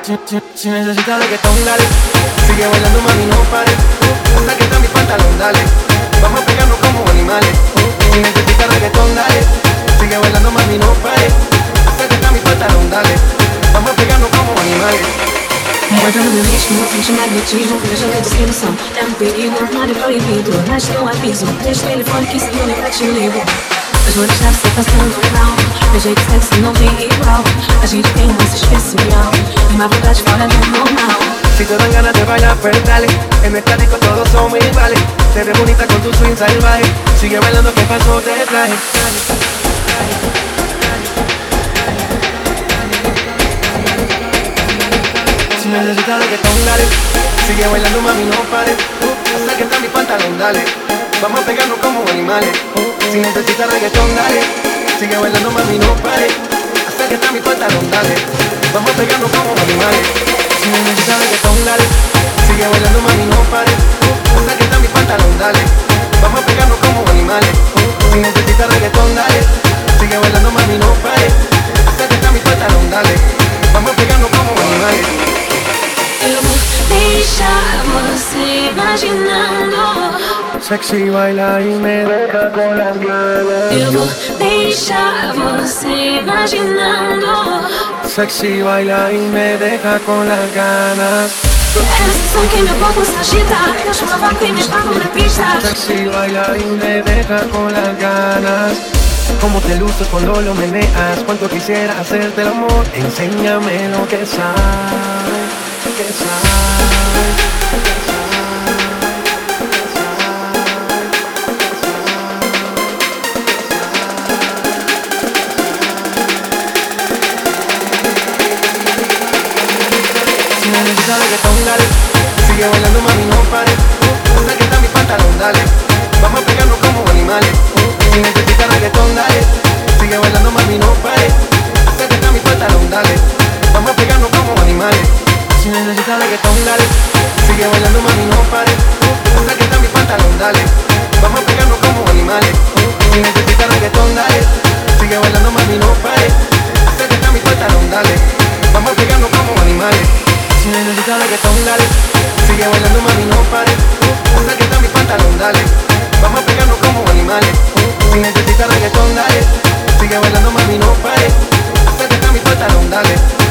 Si, si, si necesitas reggaetón, dale. Sigue bailando, mami, no pares. Hasta que está mi pantalón, dale. Vamos a pegarnos como animales. Si necesitas reggaetón, dale. Sigue bailando, mami, no pares. Hasta que está mi pantalón, dale. Vamos a pegarnos como animales. Guarda no meu ritmo, sente magnetismo Veja minha descrição É um perigo, nada proibido Mas um aviso Deixa o telefone que se une pra te ligo As flores devem ser passando mal Meu jeito sexy não tem igual A gente tem um especial Uma vontade fora do normal Si te dan ganas de bailar, pues dale. En esta disco todos somos iguales. Te ves bonita con tu swing salvaje Sigue bailando que pasó te traje. Si necesitas reggaetón, dale. Sigue bailando, mami, no pares. Hasta que está mi pantalón, dale. Vamos a pegarnos como animales. Si necesitas reggaetón, dale Sigue bailando, mami, no pares Hasta que está mi pantalón, dale. Vamos a pegarnos como animales. Si necesitas reggaetón, dale. Sigue bailando, mami, no pares Hasta que está mi pantalón, dale você imaginando. Sexy baila y me deja con las ganas. Vou deixar você imaginando. Sexy baila y me deja con las ganas. Sensação que meu corpo se agita. Eu chamo a vaca e me esparro na pista Sexy baila y me deja con las ganas. Cómo te luces cuando lo meneas. Cuánto quisiera hacerte el amor. Enséñame lo que sabes Que sabes que Si necesitas reggaetón, dale Sigue bailando, mami, no pares Hasta que está mi pantalón, dale. Vamos a pegarnos como animales reggaetón, dale. Sigue bailando, mami, no pares Hasta que está mi pantalón, dale. Vamos a pegarnos como animales. Si necesitas reggaetón, dale. Sigue bailando, mami, no pares Hasta que está mi pantalón, dale. Vamos a pegarnos como animales. Si necesitas reggaetón, dale. Sigue bailando, mami, no pares Hasta que está mi pantalón, dale. Vamos a pegarnos como animales. Si necesitas reggaetón, dale. Sigue bailando, mami, no pares Hasta que está mi pantalón, dale